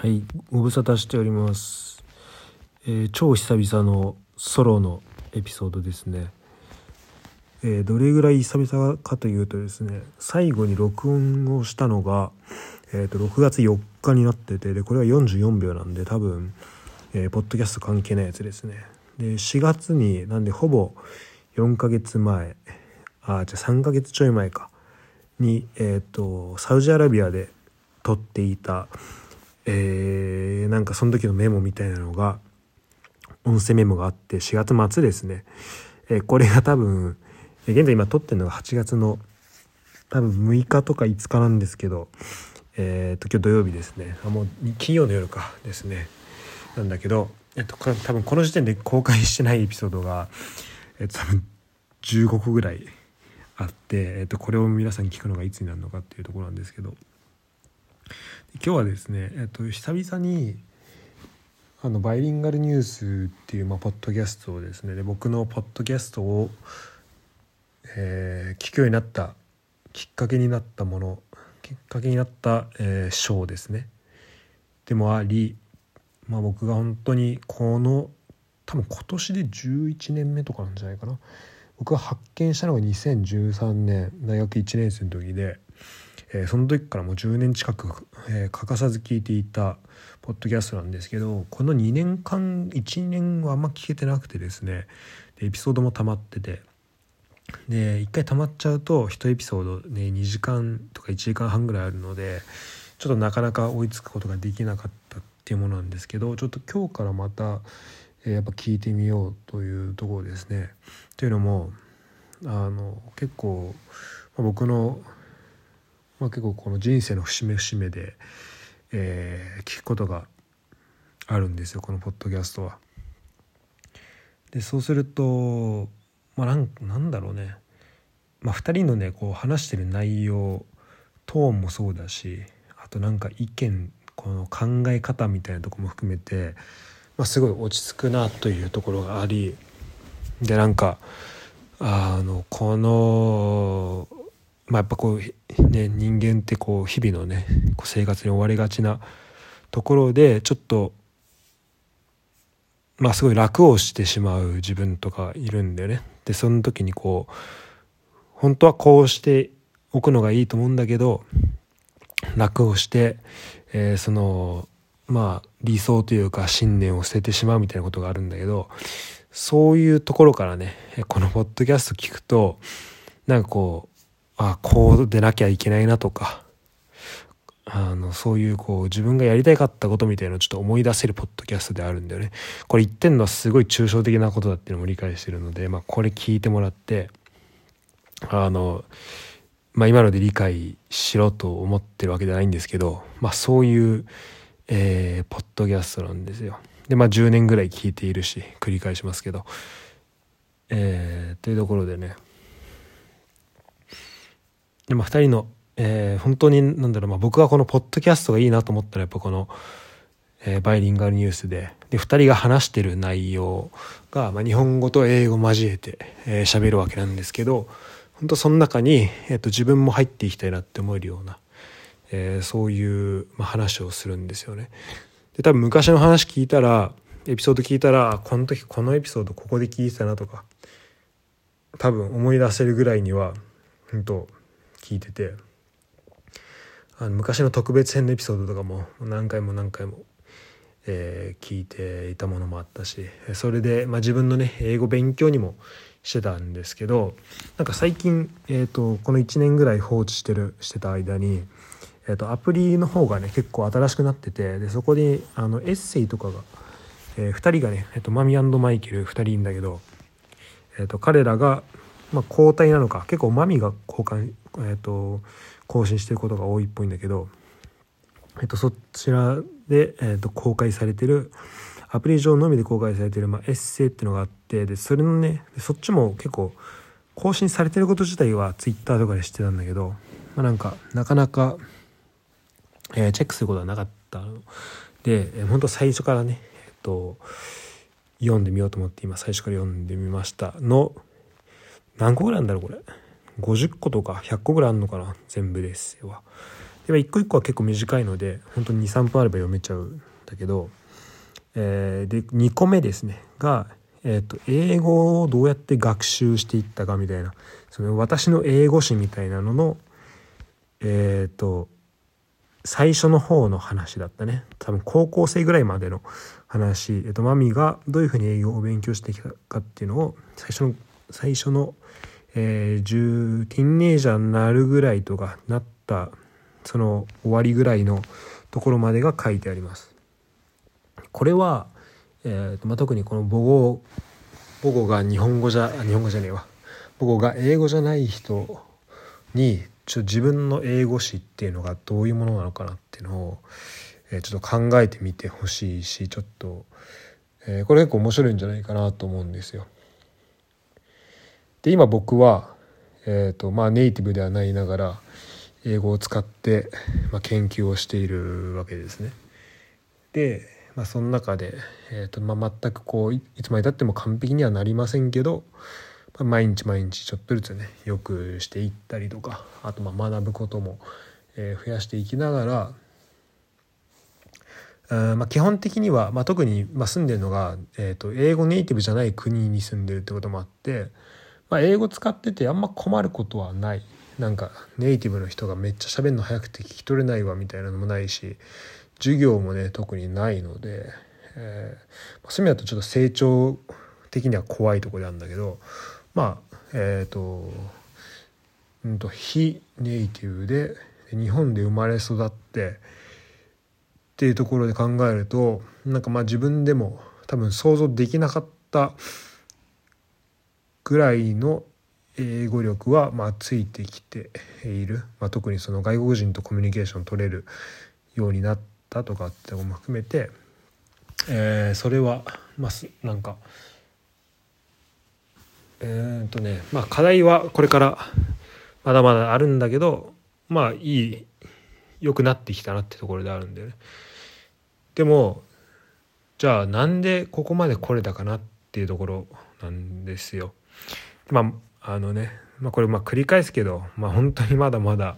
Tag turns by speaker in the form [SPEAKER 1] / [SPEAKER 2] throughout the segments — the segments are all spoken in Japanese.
[SPEAKER 1] はい、ご無沙汰しております。えー超久々のソロのエピソードですね。えーどれぐらい久々かというとですね、最後に録音をしたのが、えーと6月4日になってて、でこれは44秒なんで多分、えーポッドキャスト関係ないやつですね。で4月になんでほぼ4ヶ月前、あじゃあ3ヶ月ちょい前かに、えー、とサウジアラビアで撮っていた、えーなんかその時のメモみたいなのが音声メモがあって4月末ですね、えーこれが多分現在今撮ってるのが8月の多分6日とか5日なんですけどえっ、と今日土曜日ですね。あもう金曜の夜かですね。なんだけど、えっと、多分この時点で公開してないエピソードが、えっと、多分15個ぐらいあって、えっと、これを皆さんに聞くのがいつになるのかっていうところなんですけど。今日はですね、えっと、久々にあのバイリンガルニュースっていう、まあ、ポッドキャストをですねで僕のポッドキャストを、えー聞くようになったきっかけになったものきっかけになった、えーショーですね。でもあり、まあ、僕が本当にこの多分今年で11年目とかなんじゃないかな。僕が発見したのが2013年大学1年生の時で、えーその時からもう10年近く、えー欠かさず聞いていたポッドキャストなんですけどこの2年間1年はあんま聞けてなくてですねでエピソードも溜まっててで1回溜まっちゃうと1エピソードね2時間とか1時間半ぐらいあるのでちょっとなかなか追いつくことができなかったっていうものなんですけどちょっと今日からまた、えーやっぱ聞いてみようというところですね。というのもあの結構、まあ僕の、まあ、結構この人生の節目節目で、えー聞くことがあるんですよこのポッドキャストは。でそうすると、まあ、なんなんだろうね、まあ、2人のねこう話してる内容トーンもそうだしあとなんか意見この考え方みたいなとこも含めて、まあ、すごい落ち着くなというところがありでなんかあのこのまあやっぱこうね人間ってこう日々のねこう生活に追われがちなところでちょっとまあすごい楽をしてしまう自分とかいるんだよね。でその時にこう本当はこうしておくのがいいと思うんだけど楽をして、えーそのまあ理想というか信念を捨ててしまうみたいなことがあるんだけどそういうところからねこのポッドキャスト聞くとなんかこうあこうでなきゃいけないなとかあのそういうこう自分がやりたかったことみたいなのをちょっと思い出せるポッドキャストであるんだよね。これ言ってんのはすごい抽象的なことだっていうのも理解してるので、まあ、これ聞いてもらってあの、まあ、今ので理解しろと思ってるわけじゃないんですけど、まあ、そういう、えーポッドキャストなんですよ。でまあ10年ぐらい聞いているし繰り返しますけど。えーというところでねでまあ2人の、えー本当になんだろう、まあ、僕がこのポッドキャストがいいなと思ったらやっぱこの、えーバイリンガルニュースでで2人が話してる内容が、まあ、日本語と英語交えて喋、えーるわけなんですけど本当その中に、えー、と自分も入っていきたいなって思えるような、えーそういう、まあ、話をするんですよね。で多分昔の話聞いたらエピソード聞いたらこの時このエピソードここで聞いてたなとか多分思い出せるぐらいには本当聞いててあの昔の特別編のエピソードとかも何回も何回も、えー聞いていたものもあったしそれで、まあ、自分のね英語勉強にもしてたんですけどなんか最近、えー、とこの1年ぐらい放置してるしてた間に、えー、とアプリの方がね結構新しくなっててでそこにあのエッセイとかが、え2人がね、えー、とマミマイケル2人いるんだけど、えー、と彼らが、まあ、交代なのか結構マミが交換、えー、と更新してることが多いっぽいんだけど、えっと、そちらで、えっと、公開されてるアプリ上のみで公開されてる、まあ、エッセイっていうのがあってでそれのねそっちも結構更新されてること自体はツイッターとかで知ってたんだけど、まあ、なんかなかなか、えーチェックすることはなかった。ので、えー、本当最初からね、えっと読んでみようと思って今最初から読んでみました。の何個ぐらいあるんだろうこれ？50個とか100個ぐらいあるのかな全部ですは。で一個一個は結構短いので本当に23分あれば読めちゃうんだけど、えー、で2個目ですね。が、えーと、英語をどうやって学習していったかみたいな。その私の英語史みたいなののえっ、ー、と最初の方の話だったね。多分高校生ぐらいまでの話、えっと、マミがどういうふうに英語を勉強してきたかっていうのを最初の最初の、えー、ティンネージャーになるぐらいとかなったその終わりぐらいのところまでが書いてあります。これは、えーとまあ、特にこの母語母語が日本語じゃ日本語じゃねえわ母語が英語じゃない人にちょ自分の英語史っていうのがどういうものなのかなっていうのを、えー、ちょっと考えてみてほしいしちょっと、えー、これ結構面白いんじゃないかなと思うんですよ。で今僕は、えーとまあ、ネイティブではないながら英語を使って、まあ、研究をしているわけですね。で、まあ、その中で、えーとまあ、全くこういつまでたっても完璧にはなりませんけど、まあ、毎日毎日ちょっとずつねよくしていったりとかあとまあ学ぶことも、えー、増やしていきながらあまあ基本的には、まあ、特にまあ住んでるのが、えー、と英語ネイティブじゃない国に住んでるってこともあって、まあ、英語使っててあんま困ることはない。なんかネイティブの人がめっちゃ喋るの早くて聞き取れないわみたいなのもないし授業もね特にないので、えー、そういう意味だとちょっと成長的には怖いところなんだけどまあえっ、ー、と,、うんと非ネイティブで日本で生まれ育ってっていうところで考えるとなんかまあ自分でも多分想像できなかったぐらいの英語力はまあついてきている、まあ、特にその外国人とコミュニケーション取れるようになったとかってのも含めて、えー、それはまあなんかえー、とねまあ課題はこれからまだまだあるんだけどまあいい良くなってきたなってところであるんで、ね、でもじゃあなんでここまで来れたかなっていうところなんですよ。まああのね、まあ、これまあ繰り返すけど、まあ、本当にまだまだ、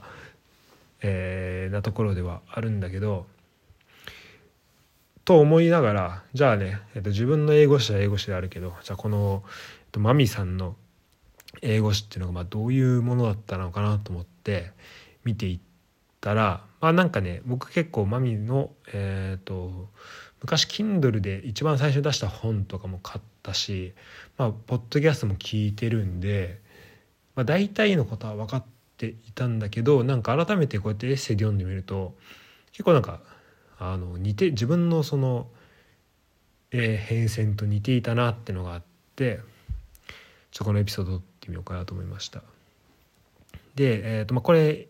[SPEAKER 1] えー、なところではあるんだけどと思いながらじゃあね、えっと、自分の英語詞は英語詞であるけどじゃあこの、えっと、マミさんの英語詞っていうのがまあどういうものだったのかなと思って見ていったらまあなんかね僕結構マミのえっ、と昔 Kindle で一番最初に出した本とかも買ったしまあポッドキャストも聞いてるんで、まあ、大体のことは分かっていたんだけどなんか改めてこうやってエッセイで読んでみると結構なんかあの似て自分のその、えー、変遷と似ていたなってのがあってちょっとこのエピソード撮ってみようかなと思いました。で、えーとまあ、これ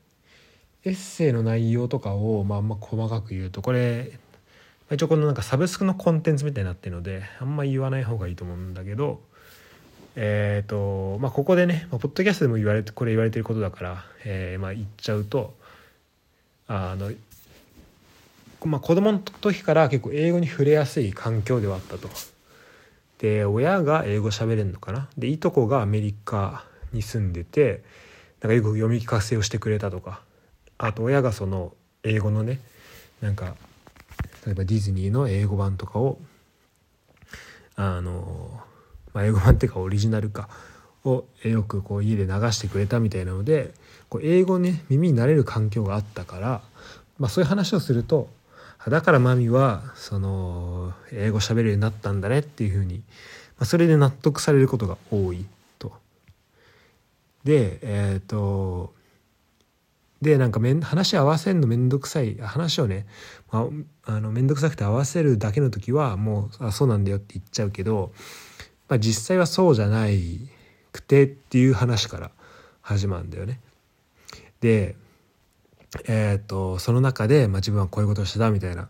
[SPEAKER 1] エッセイの内容とかをまああんま細かく言うとこれ一応このなんかサブスクのコンテンツみたいになってるのであんま言わない方がいいと思うんだけどえ、ー、とまあここでね、まあ、ポッドキャストでも言われてこれ言われてることだから、えー、まあ言っちゃうとあのまあ子供の時から結構英語に触れやすい環境ではあったと。で親が英語喋れるのかな？でいとこがアメリカに住んでてなんかよく読み聞かせをしてくれたとかあと親がその英語のねなんか例えばディズニーの英語版とかをあの、まあ、英語版っていうかオリジナルかをよくこう家で流してくれたみたいなのでこう英語ね耳に慣れる環境があったから、まあ、そういう話をするとだからマミはその英語喋れるようになったんだねっていうふうに、まあ、それで納得されることが多いと。でえっ、ー、とでなんかめん話合わせるの面倒くさい話をね、まあ、あの面倒くさくて合わせるだけの時はもうあそうなんだよって言っちゃうけど、まあ、実際はそうじゃないくてっていう話から始まるんだよね。でえーと、その中で、まあ、自分はこういうことをしてたみたいな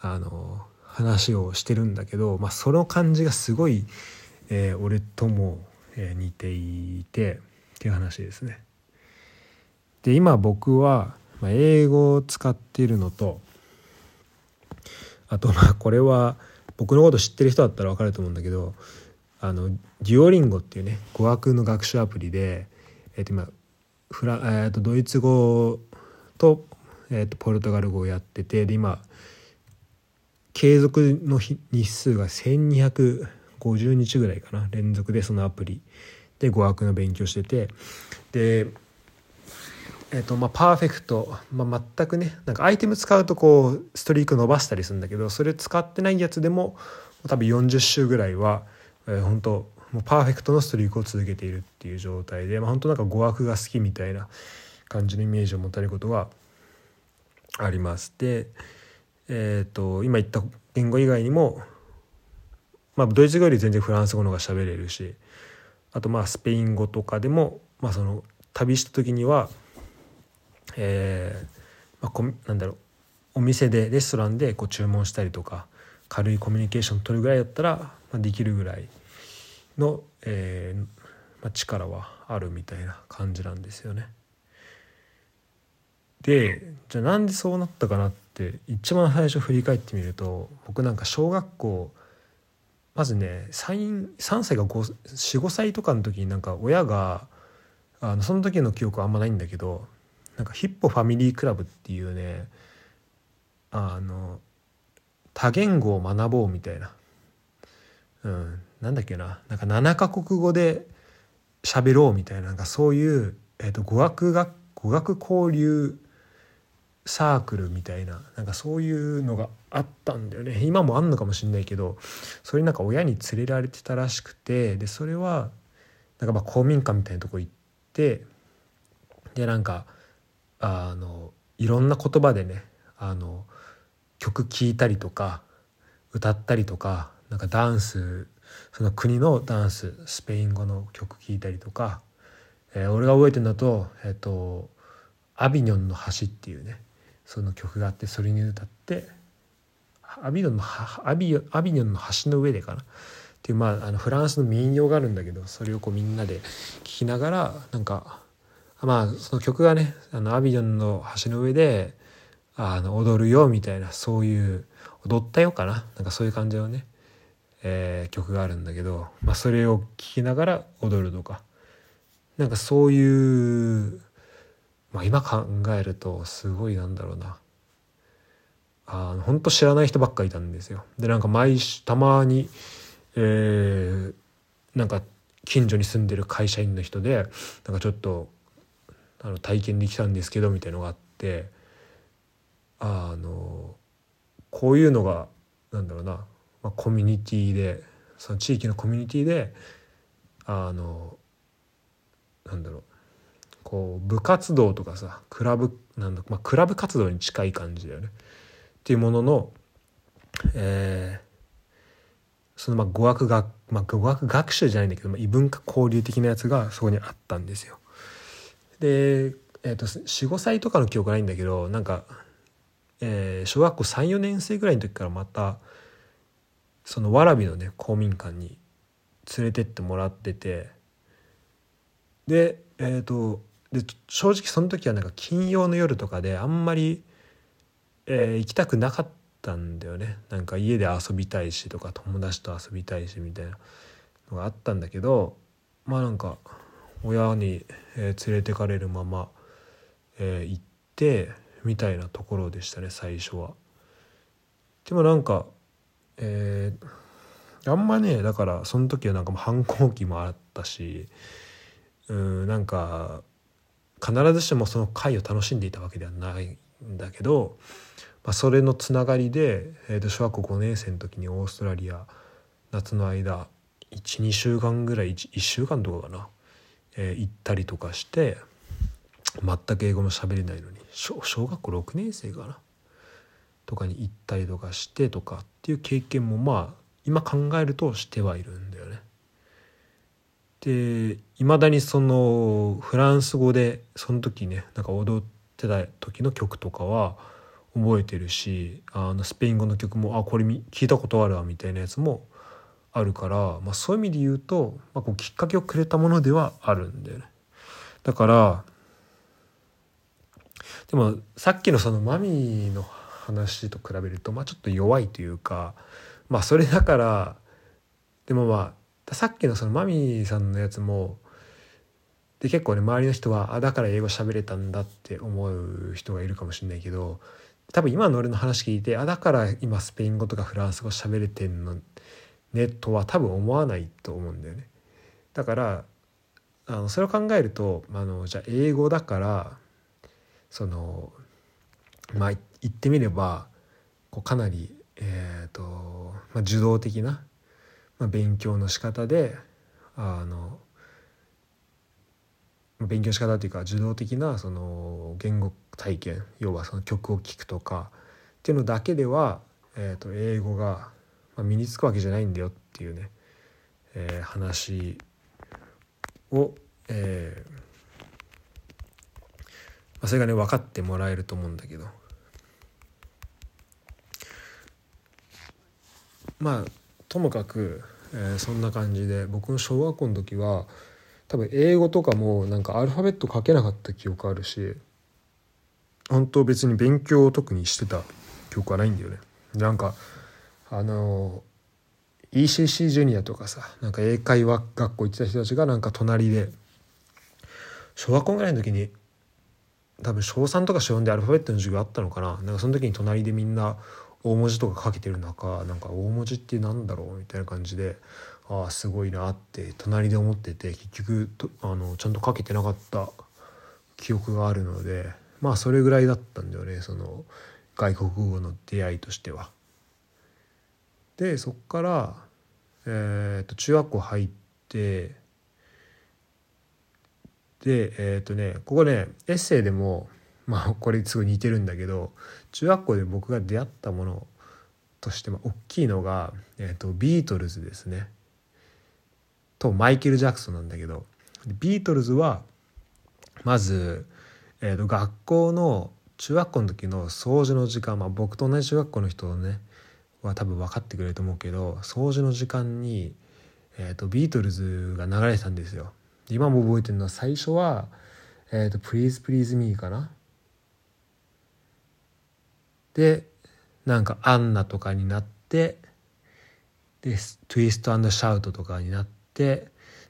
[SPEAKER 1] あの話をしてるんだけど、まあ、その感じがすごい、えー、俺とも、えー、似ていてっていう話ですね。で今僕はま英語を使っているのとあとまあこれは僕のこと知ってる人だったら分かると思うんだけどあのデュオリンゴっていうね語学の学習アプリで、えー、と今フラ、えー、とドイツ語と、えーと、ポルトガル語をやっててで今継続の日数が1250日ぐらいかな連続でそのアプリで語学の勉強しててでえーとまあ、パーフェクト、まあ、全くねなんかアイテム使うとこうストリーク伸ばしたりするんだけどそれ使ってないやつでも多分40周ぐらいは、えー、本当もうパーフェクトのストリークを続けているっていう状態で、まあ、本当なんか語学が好きみたいな感じのイメージを持たれることがあります。で、えーと、今言った言語以外にも、まあ、ドイツ語より全然フランス語の方が喋れるしあとまあスペイン語とかでも、まあ、その旅した時にはえーまあ、こなんだろうお店でレストランでこう注文したりとか軽いコミュニケーション取るぐらいだったら、まあ、できるぐらいの、えーまあ、力はあるみたいな感じなんですよね。でじゃあなんでそうなったかなって一番最初振り返ってみると僕なんか小学校まずね 3, 3歳か45歳とかの時になんか親があのその時の記憶はあんまないんだけどなんかヒッポファミリークラブっていうねあの多言語を学ぼうみたいな、うん、なんだっけな。なんか7カ国語で喋ろうみたいななんかそういう、えーと、語学学語学交流サークルみたいななんかそういうのがあったんだよね。今もあんのかもしんないけどそれなんか親に連れられてたらしくてでそれはなんかま公民館みたいなとこ行ってでなんかあのいろんな言葉でねあの曲聴いたりとか歌ったりとかなんかダンスその国のダンススペイン語の曲聴いたりとか、えー、俺が覚えてるんだと「えーと、アビニョンの橋」っていうねその曲があってそれに歌ってアビニョンのアビアビニョンの橋の上でかな？っていう、まあ、あのフランスの民謡があるんだけどそれをこうみんなで聴きながらなんかまあその曲がねあのアビジョンの橋の上であの踊るよみたいなそういう踊ったよかな？なんかそういう感じのね、えー、曲があるんだけど、まあ、それを聴きながら踊るとか。なんかそういう、まあ、今考えるとすごいなんだろうな。あの本当知らない人ばっかいたんですよ。でなんか毎週たまに、えー、なんか近所に住んでる会社員の人でなんかちょっとあの体験できたんですけどみたいのがあってあのこういうのがなんだろうな、まあ、コミュニティでその地域のコミュニティであのなんだろうこう部活動とかさクラブなんだ、まあ、クラブ活動に近い感じだよねっていうものの、えー、そのまあ語学学、まあ、語学学習じゃないんだけど、まあ、異文化交流的なやつがそこにあったんですよ。で、えーと、45歳とかの記憶ないんだけどなんか、えー、小学校34年生ぐらいの時からまたその蕨のね公民館に連れてってもらっててでえっ、ー、とで正直その時はなんか金曜の夜とかであんまり、えー、行きたくなかったんだよねなんか家で遊びたいしとか友達と遊びたいしみたいなのがあったんだけどまあなんか親に、えー、連れてかれるまま、えー、行ってみたいなところでしたね最初は。でもなんか、えー、あんまねだからその時はなんかもう反抗期もあったしうんなんか必ずしもその会を楽しんでいたわけではないんだけど、まあ、それのつながりで、えー、と小学校5年生の時にオーストラリア夏の間12週間ぐらい 1, 1週間とかかなえー、行ったりとかして全く英語も喋れないのに小小学校6年生かな。とかに行ったりとかしてとかっていう経験もまあ今考えるとしてはいるんだよね。でいまだにそのフランス語でその時ねなんか踊ってた時の曲とかは覚えてるしあのスペイン語の曲もあこれ聞いたことあるわみたいなやつもあるから、まあ、そういう意味で言うと、まあ、こうきっかけをくれたものではあるんだよね。だからでもさっきのそのマミーの話と比べると、まあ、ちょっと弱いというかまあそれだからでもまあさっきのそのマミーさんのやつもで結構ね周りの人はあだから英語喋れたんだって思う人がいるかもしれないけど多分今の俺の話聞いてあだから今スペイン語とかフランス語喋れてんのねとは多分思わないと思うんだよね。だからあのそれを考えるとあのじゃあ英語だからそのまあ言ってみればこうかなり、えーとまあ、受動的な、まあ、勉強の仕方であの勉強の仕方っていうか受動的なその言語体験要はその曲を聴くとかっていうのだけでは、えー、と英語が身につくわけじゃないんだよっていうね、えー、話を、えーまあ、それがね分かってもらえると思うんだけど。まあともかく、えー、そんな感じで僕の小学校の時は多分英語とかもなんかアルファベット書けなかった記憶あるし本当別に勉強を特にしてた記憶はないんだよね。なんかあの ECC ジュニアとかさなんか英会話学校行ってた人たちがなんか隣で小学校ぐらいの時に多分小3とか小4でアルファベットの授業あったのかななんかその時に隣でみんな大文字とか書けてる中なんか大文字って何だろうみたいな感じでああすごいなって隣で思ってて結局あのちゃんと書けてなかった記憶があるのでまあそれぐらいだったんだよねその外国語の出会いとしては。でそっから、えー、と中学校入ってでえっ、ー、とねここねエッセイでもまあこれすごい似てるんだけど中学校で僕が出会ったものとしても大きいのが、えーと、ビートルズですね。とマイケル・ジャクソンなんだけどビートルズはまず、えーと、学校の中学校の時の掃除の時間、まあ、僕と同じ中学校の人ねは多分分かってくれると思うけど掃除の時間に、えーと、ビートルズが流れてたんですよ。今も覚えてるのは最初は「えーと、Please Please Me」かな。でなんか「アンナ」とかになってで「トゥイストシャウト」とかになって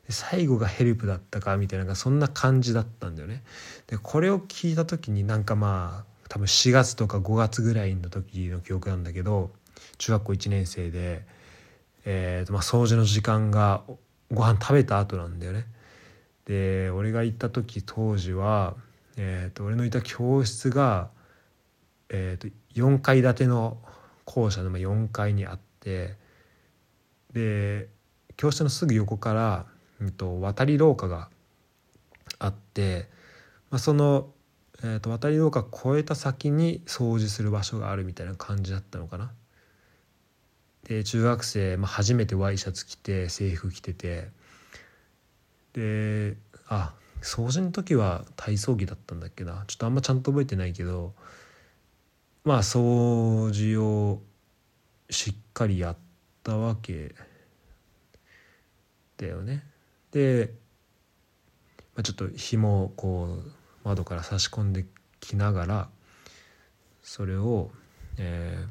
[SPEAKER 1] 最後がヘルプだったかみたいなそんな感じだったんだよね。でこれを聞いた時になんかまあ多分4月とか5月ぐらいの時の記憶なんだけど中学校1年生で、えーとまあ、掃除の時間がご飯食べた後なんだよね。で俺が行った時当時は、えーと、俺のいた教室が、えーと、4階建ての校舎の4階にあってで教室のすぐ横から、うんと、渡り廊下があって、まあ、その、えーと渡り廊下越えた先に掃除する場所があるみたいな感じだったのかな。で中学生、まあ、初めてワイシャツ着て制服着ててであ掃除の時は体操着だったんだっけなちょっとあんまちゃんと覚えてないけどまあ掃除をしっかりやったわけだよね。で、まあ、ちょっと紐をこう窓から差し込んできながらそれを、えー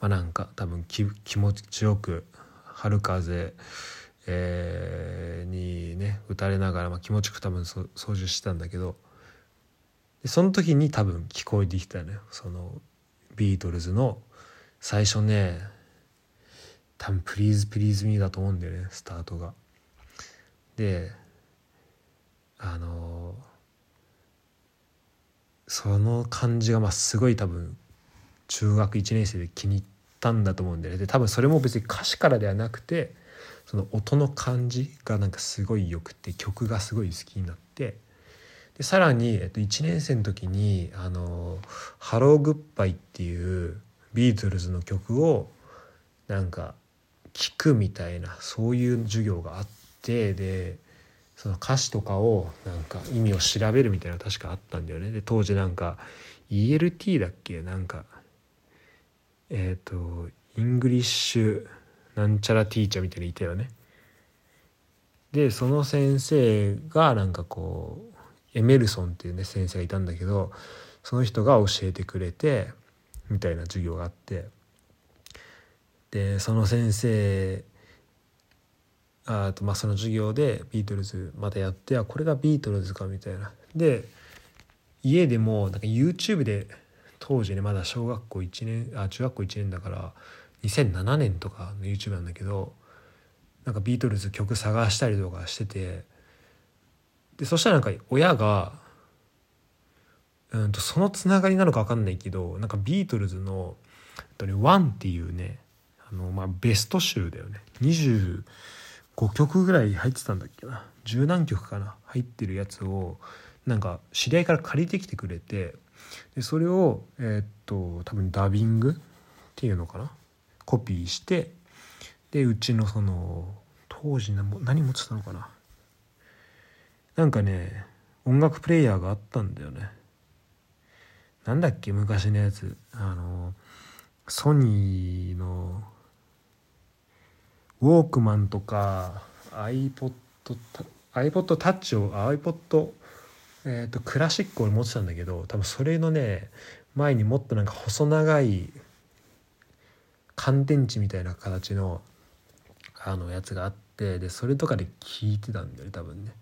[SPEAKER 1] まあ、なんか多分気持ちよく春風、えー、にね打たれながら、まあ、気持ちよく多分掃除してたんだけどその時に多分聞こえてきたのよそのビートルズの最初ね多分「プリーズプリーズミーだと思うんだよねスタートが。であのその感じがまあすごい多分中学1年生で気に入ったんだと思うんだよねで多分それも別に歌詞からではなくてその音の感じがなんかすごいよくて曲がすごい好きになってでさらに、えっと、1年生の時に「あのハローグッバイ」っていうビートルズの曲をなんか聴くみたいなそういう授業があってでその歌詞とかをなんか意味を調べるみたいな確かあったんだよねで当時なんか ELT だっけ？なんかえっ、ー、と English なんちゃら Teacher みたいにいたよね。でその先生がなんかこうエメルソンっていうね先生がいたんだけどその人が教えてくれてみたいな授業があって。でその先生あとまあその授業でビートルズまたやってあこれがビートルズかみたいな。で家でもなんか YouTube で当時ねまだ小学校1年あ中学校1年だから2007年とかの YouTube なんだけどなんかビートルズ曲探したりとかしててでそしたらなんか親がうんとそのつながりなのか分かんないけどなんかビートルズの「One っていうねあの、まあ、ベスト集だよね。25曲ぐらい入ってたんだっけな。十何曲かな。入ってるやつをなんか知り合いから借りてきてくれてでそれをえー、っと多分ダビングっていうのかな。コピーしてでうちのその当時何持ってたのかな。なんかね音楽プレイヤーがあったんだよねなんだっけ昔のやつあのソニーのウォークマンとか iPod, iPod タッチを iPod えーと、クラシックを持ってたんだけど多分それのね前にもっとなんか細長い乾電池みたいな形のあのやつがあってでそれとかで聞いてたんだよね多分ね。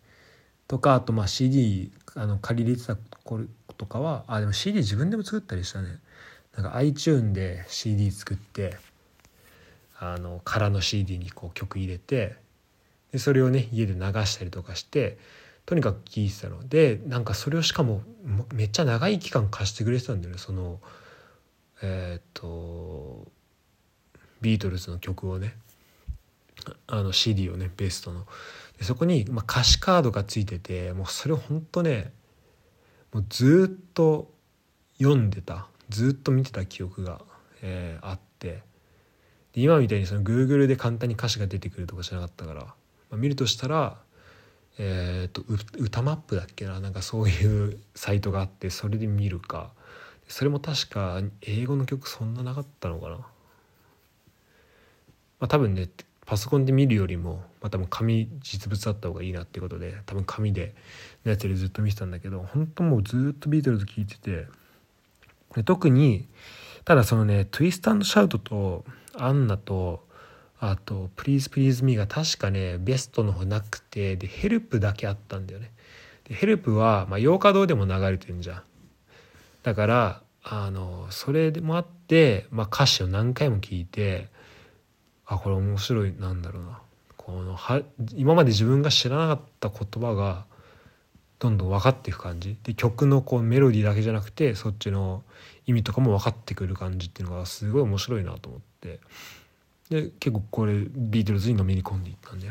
[SPEAKER 1] とかあとまあ CD あの借りれてた頃とかはあでも CD 自分でも作ったりしたね。なんか iTune で CD 作ってあの空の CD にこう曲入れてでそれをね家で流したりとかしてとにかく聴いてたの。でなんかそれをしかもめっちゃ長い期間貸してくれてたんだよね。そのえっ、とビートルズの曲をね。あの CD をねベストの。そこに、ま、歌詞カードがついててもうそれをほんとねもうずっと読んでた。ずっと見てた記憶が、えー、あって。で今みたいにその Google で簡単に歌詞が出てくるとかじゃなかったから、まあ、見るとしたらえーと、歌マップだっけな？なんかそういうサイトがあってそれで見るか。それも確か英語の曲そんななかったのかな、まあ、多分ねパソコンで見るよりも、まあ、多分紙実物あった方がいいなっていうことで多分紙でのやつでずっと見てたんだけど本当もうずっとビートルズ聴いててで特にただそのね「Twist and Shout」と「Anna」とあと「Please Please Me」が確かねベストの方なくてで Help だけあったんだよね。で Help は、まあ、ヨーカドーでも流れてるんじゃん。だからあのそれもあって、まあ、歌詞を何回も聞いてあこれ面白いなんだろうな。このは今まで自分が知らなかった言葉がどんどん分かっていく感じ。で曲のこうメロディーだけじゃなくてそっちの意味とかも分かってくる感じっていうのがすごい面白いなと思って。で結構これビートルズにのめり込んでいったんで。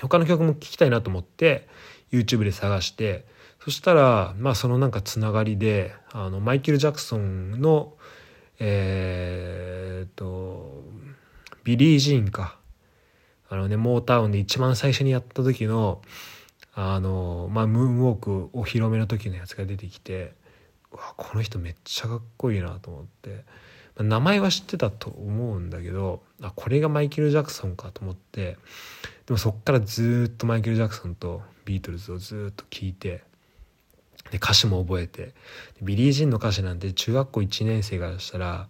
[SPEAKER 1] 他の曲も聴きたいなと思って YouTube で探してそしたらまあそのなんかつながりであのマイケル・ジャクソンのえー、っと Billie Jean か。あのねモータウンで一番最初にやった時のあのまあムーンウォークお披露目の時のやつが出てきてわこの人めっちゃかっこいいなと思って。名前は知ってたと思うんだけどあこれがマイケル・ジャクソンかと思って。でもそっからずっとマイケル・ジャクソンとビートルズをずっと聴いてで歌詞も覚えて。ビリー・ジンの歌詞なんて中学校1年生からしたら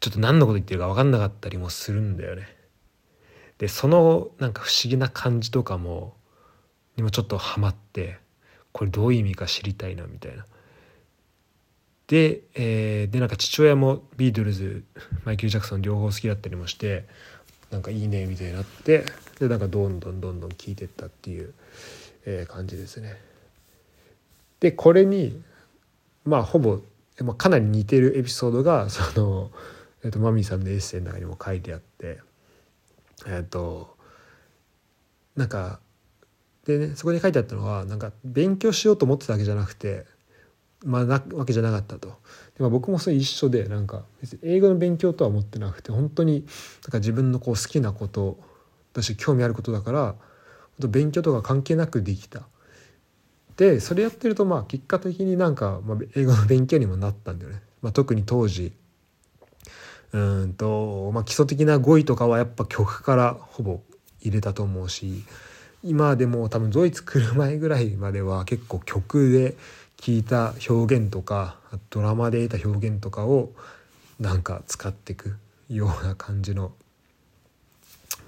[SPEAKER 1] ちょっと何のこと言ってるか分かんなかったりもするんだよね。でそのなんか不思議な感じとかもにもちょっとハマってこれどういう意味か知りたいなみたいな。で,、えー、でなんか父親もビートルズマイケル・ジャクソン両方好きだったりもしてなんかいいねみたいになってでなんかどんどんどんどん聴いてったっていう、えー、感じですね。でこれにまあほぼ、まあ、かなり似てるエピソードがその、えーと、マミーさんのエッセイの中にも書いてあってえっ、ー、となんかでねそこに書いてあったのはなんか勉強しようと思ってたわけじゃなくてまあ、なわけじゃなかったと。でまあ、僕もそれ一緒でなんか別に英語の勉強とは思ってなくて本当になんか自分のこう好きなことだし興味あることだから勉強とか関係なくできた。でそれやってるとまあ結果的になんか、まあ、英語の勉強にもなったんだよね。まあ、特に当時うんと、まあ、基礎的な語彙とかはやっぱ曲からほぼ入れたと思うし今でも多分ドイツ来る前ぐらいまでは結構曲で聞いた表現とかドラマで得た表現とかをなんか使っていくような感じの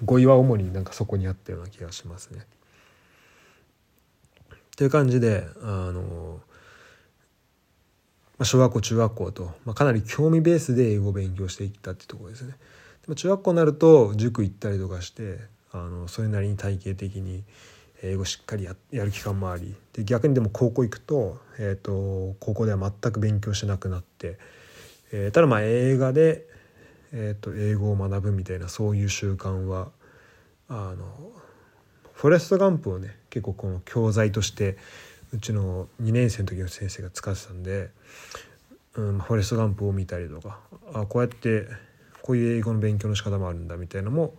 [SPEAKER 1] 語彙は主になんかそこにあったような気がしますね。っていう感じであの、まあ、小学校中学校と、まあ、かなり興味ベースで英語を勉強していったってところですね。でも中学校になると塾行ったりとかしてあのそれなりに体系的に英語しっかりややる期間もありで逆にでも高校行くと,、えーと、高校では全く勉強しなくなって、えー、ただまあ映画で、えーと英語を学ぶみたいなそういう習慣はあのフォレスト・ガンプをね結構この教材としてうちの2年生の時の先生が使ってたんで、うん、フォレスト・ガンプを見たりとかあこうやってこういう英語の勉強の仕方もあるんだみたいなのも、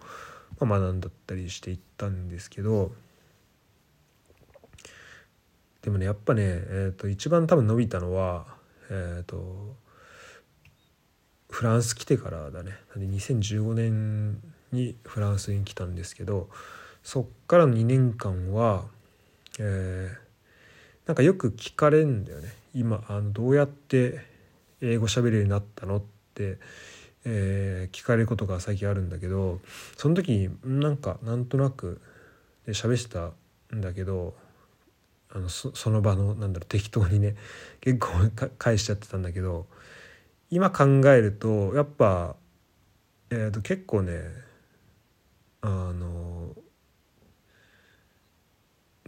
[SPEAKER 1] まあ、学んだったりしていったんですけどでもねやっぱね、えーと、一番多分伸びたのはえっ、ー、とフランス来てからだね。2015年にフランスに来たんですけどそっからの2年間は、えー、なんかよく聞かれるんだよね。今あのどうやって英語喋れるようになったのって、えー、聞かれることが最近あるんだけどその時になんかなんとなくで喋ってたんだけどあのその場のなんだろう適当にね結構返しちゃってたんだけど今考えるとやっぱ、えー、と結構ねあの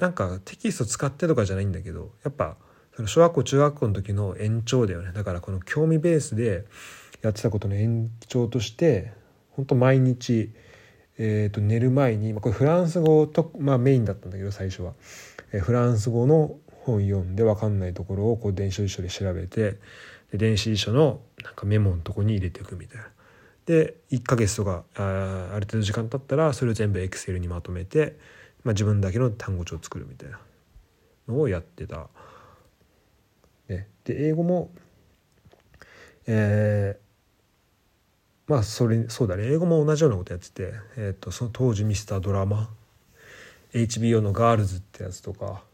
[SPEAKER 1] なんかテキスト使ってとかじゃないんだけどやっぱその小学校中学校の時の延長だよねだからこの興味ベースでやってたことの延長として本当毎日、えー、と寝る前に、まあ、これフランス語と、まあ、メインだったんだけど最初は、えー、フランス語の本読んで分かんないところをこう電子辞書で調べてで電子辞書のなんかメモのとこに入れていくみたいな。で1ヶ月とかあある程度時間経ったらそれを全部エクセルにまとめてまあ、自分だけの単語帳を作るみたいなのをやってた。ね、で英語もえー、まあそれそうだね。英語も同じようなことやってて、えーと、その当時ミスタードラマ HBO の「ガールズ」ってやつとか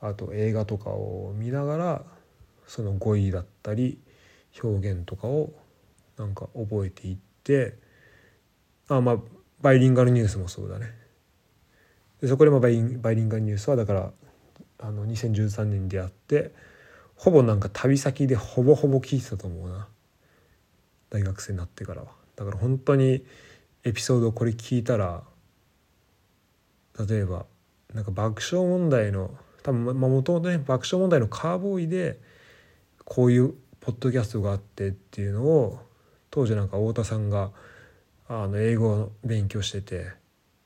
[SPEAKER 1] あと映画とかを見ながらその語彙だったり表現とかをなんか覚えていってあまあバイリンガルニュースもそうだね。でそこでもバイリンガルニュースはだからあの2013年に出会ってほぼなんか旅先でほぼほぼ聞いてたと思うな。大学生になってからは。だから本当にエピソードこれ聞いたら例えばなんか爆笑問題の多分もともとね爆笑問題のカーボーイでこういうポッドキャストがあってっていうのを当時なんか太田さんがあの英語を勉強してて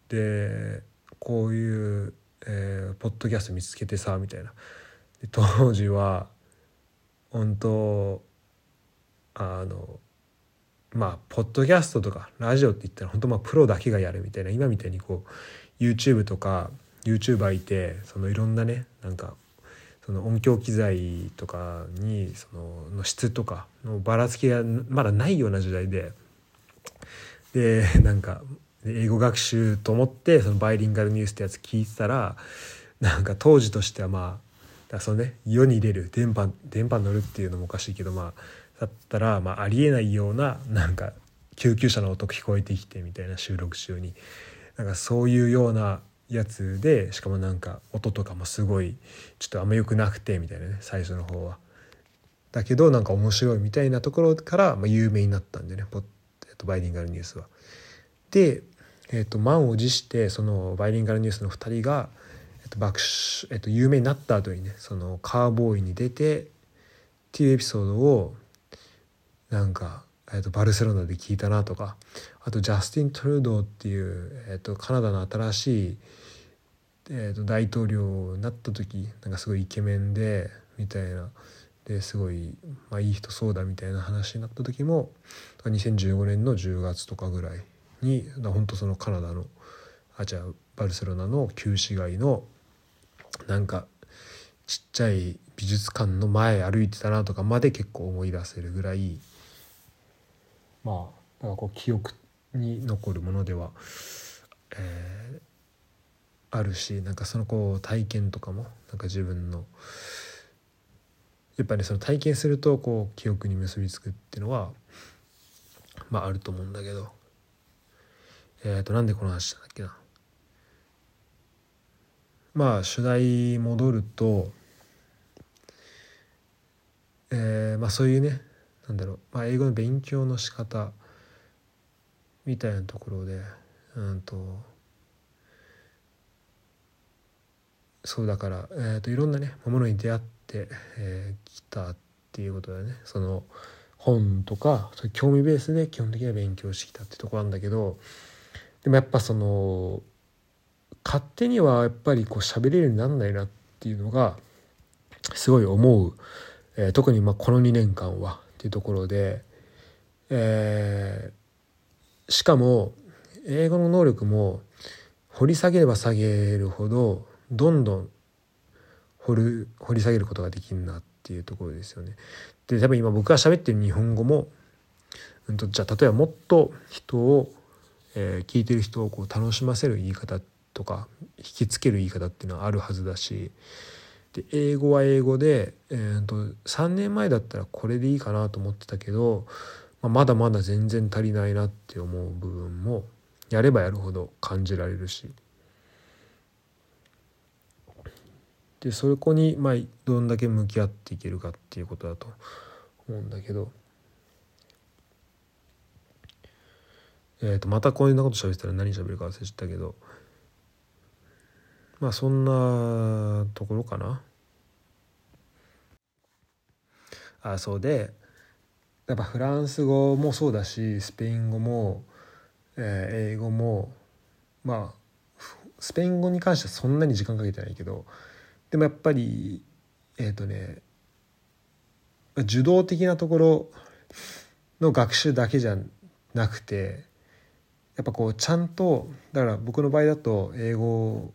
[SPEAKER 1] でこういう、えー、ポッドキャスト見つけてさみたいな。で当時は本当あのまあポッドキャストとかラジオって言ったら本当まあプロだけがやるみたいな。今みたいにこう YouTube とか YouTuber いてそのいろんなねなんかその音響機材とかにそのの質とかのばらつきがまだないような時代で。でなんか英語学習と思ってそのバイリンガルニュースってやつ聞いてたらなんか当時としてはまあそのね世に出る電波電波乗るっていうのもおかしいけどまあだったら、まあ、ありえないようななんか救急車の音聞こえてきてみたいな収録中になんかそういうようなやつでしかもなんか音とかもすごいちょっとあんま良くなくてみたいなね最初の方は。だけどなんか面白いみたいなところから、まあ、有名になったんでね、えっと、バイリンガルニュースは。で、えーと、満を持してそのバイリンガルニュースの2人が、えーと爆えーと、有名になった後にねそのカーボーイに出てっていうエピソードをなんか、えーと、バルセロナで聞いたなとかあとジャスティン・トルドーっていう、えー、とカナダの新しい、えー、と大統領になった時なんかすごいイケメンでみたいな。ですごい、まあ、いい人そうだみたいな話になった時も2015年の10月とかぐらいに本当そのカナダのあじゃあバルセロナの旧市街のなんかちっちゃい美術館の前歩いてたなとかまで結構思い出せるぐらいまあだかこう記憶に残るものでは、えー、あるしなんかそのこう体験とかもなんか自分のやっぱり、ね、その体験するとこう記憶に結びつくっていうのはまああると思うんだけどえっ、ー、となんでこの話したんだっけな。まあ主題戻るとえー、まあそういうねなんだろう、まあ、英語の勉強の仕方みたいなところでうんとそうだから、えーと、いろんなねものに出会ってき、えー、たっていうことだよね。その本とかそういう興味ベースで基本的には勉強してきたってとこなんだけどでもやっぱその勝手にはやっぱりこう喋れるようになんないなっていうのがすごい思う、えー、特にまあこの2年間はっていうところで、えー、しかも英語の能力も掘り下げれば下げるほどどんどん掘る掘り下げることができるなっていうところですよね。で多分今僕が喋ってる日本語も、うんと、じゃあ例えばもっと人を、えー、聞いてる人をこう楽しませる言い方とか引きつける言い方っていうのはあるはずだしで英語は英語で、えーと、3年前だったらこれでいいかなと思ってたけど、まあ、まだまだ全然足りないなって思う部分もやればやるほど感じられるし。でそこにまあどんだけ向き合っていけるかっていうことだと思うんだけど、えー、とまたこんなこと喋ってたら何喋るか忘れちゃったけどまあそんなところかな。あそうでやっぱフランス語もそうだしスペイン語も、えー、英語もまあスペイン語に関してはそんなに時間かけてないけどでもやっぱりえっ、ー、とね受動的なところの学習だけじゃなくてやっぱこうちゃんとだから僕の場合だと英語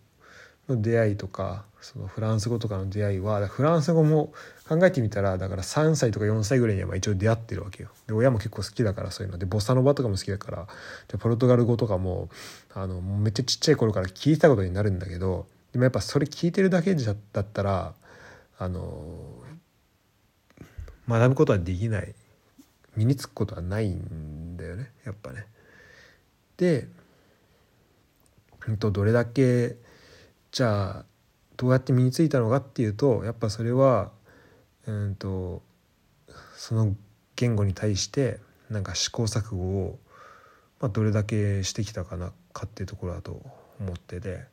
[SPEAKER 1] の出会いとかそのフランス語とかの出会いはフランス語も考えてみたらだから3歳とか4歳ぐらいには一応出会ってるわけよ。で親も結構好きだからそういうのでボサノバとかも好きだからでポルトガル語とかもあのめっちゃちっちゃい頃から聞いたことになるんだけどでもやっぱそれ聞いてるだけだったらあの学ぶことはできない身につくことはないんだよねやっぱね。で、うんと、どれだけじゃあどうやって身についたのかっていうとやっぱそれは、うんと、その言語に対してなんか試行錯誤を、まあ、どれだけしてきたかなかっていうところだと思ってて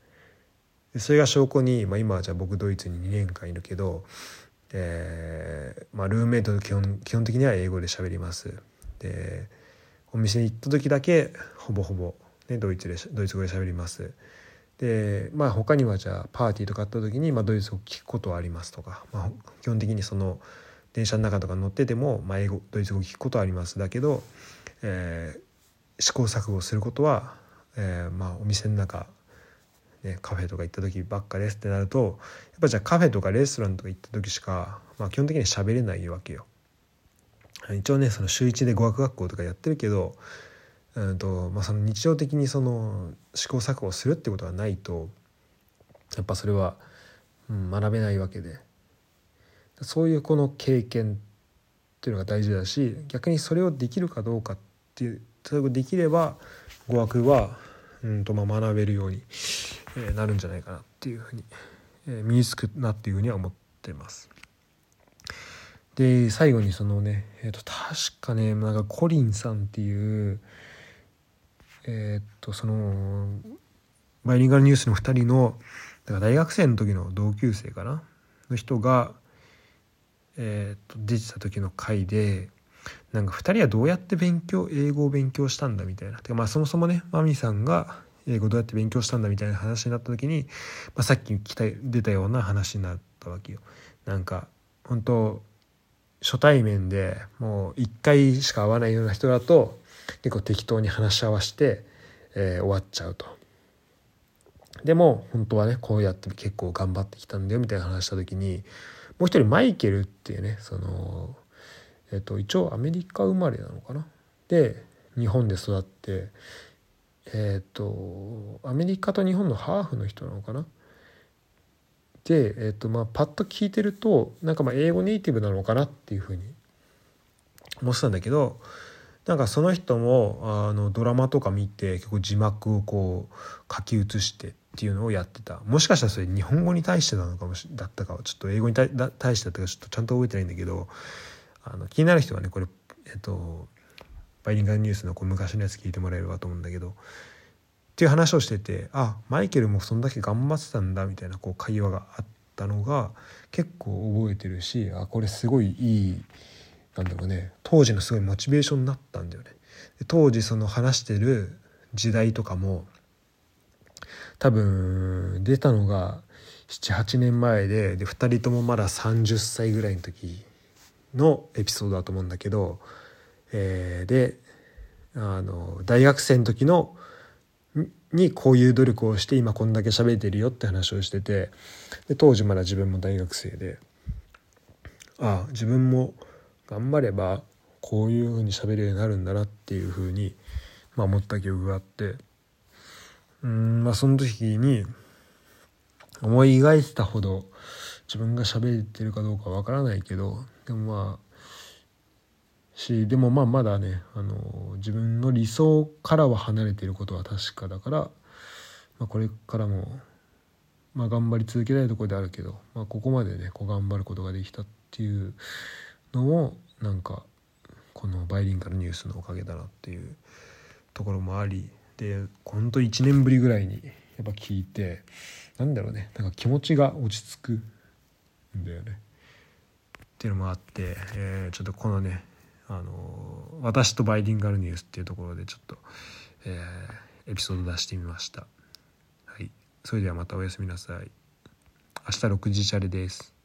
[SPEAKER 1] それが証拠に、まあ、今はじゃあ僕ドイツに2年間いるけど、えーまあ、ルーメイト基本基本的には英語で喋ります。でお店行った時だけほぼほぼ、ね、ドイツでドイツ語で喋ります。でまあ他にはじゃあパーティーとかあった時に、まあ、ドイツ語聞くことはありますとか、まあ、基本的にその電車の中とか乗ってても、まあ、英語ドイツ語聞くことはありますだけど、えー、試行錯誤することは、えー、まあお店の中、ね、カフェとか行った時ばっかですってなるとやっぱじゃあカフェとかレストランとか行った時しか、まあ、基本的には喋れないわけよ。一応ねその週1で語学学校とかやってるけどうんとまあ、その日常的にその試行錯誤するってことがないとやっぱそれは、うん、学べないわけでそういうこの経験っていうのが大事だし逆にそれをできるかどうかっていうそれができれば語学は、うんとまあ、学べるように、えなるんじゃないかなっていうふうに、え身につくなっていうふうには思ってます。で最後にそのね、えー、と確かねなんかコリンさんっていうえー、っとそのバイリンガルニュースの2人のだから大学生の時の同級生かな？の人が、えー、っと出てた時の回でなんか2人はどうやって勉強英語を勉強したんだみたいなてかまあそもそもねマミさんが英語どうやって勉強したんだみたいな話になった時に、まあ、さっき来た出たような話になったわけよ。なんか本当初対面でもう1回しか会わないような人だと結構適当に話し合わせて、えー、終わっちゃうと。でも本当はねこうやって結構頑張ってきたんだよみたいな話した時にもう一人マイケルっていうねその、えっと、一応アメリカ生まれなのかな？で日本で育ってえっとアメリカと日本のハーフの人なのかな？で、えっとまあ、パッと聞いてるとなんかまあ英語ネイティブなのかなっていうふうに思ってたんだけどなんかその人もあのドラマとか見て結構字幕をこう書き写してっていうのをやってた。もしかしたらそれ日本語に対してなのかもしだったかちょっと英語に対してだったかちょっとちゃんと覚えてないんだけどあの気になる人はねこれえっとバイリンガルニュースのこう昔のやつ聞いてもらえればと思うんだけどっていう話をしててあマイケルもそんだけ頑張ってたんだみたいなこう会話があったのが結構覚えてるしあこれすごいいいなんだろうね当時のすごいモチベーションになったんだよね。で当時その話してる時代とかも多分出たのが78年前でで2人ともまだ30歳ぐらいの時のエピソードだと思うんだけど、えー、であの大学生の時のにこういう努力をして今こんだけ喋れてるよって話をしててで当時まだ自分も大学生でああ自分も頑張ればこういうふうに喋るようになるんだなっていうふうに、まあ、思った記憶があってうんまあその時に思い描いてたほど自分が喋ってるかどうかわからないけどでもまあしでもまあまだねあの自分の理想からは離れていることは確かだから、まあ、これからも、まあ、頑張り続けたいところであるけど、まあ、ここまでねこう頑張ることができたっていうのもなんかこのバイリンガルニュースのおかげだなっていうところもありでほんと1年ぶりぐらいにやっぱ聞いてなんだろうねなんか気持ちが落ち着くんだよね。っていうのもあって、えー、ちょっとこのねあの私とバイリンガルニュースっていうところでちょっと、えー、エピソード出してみました。はい、それではまたおやすみなさい。明日6時チャレです。